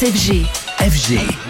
FG. FG.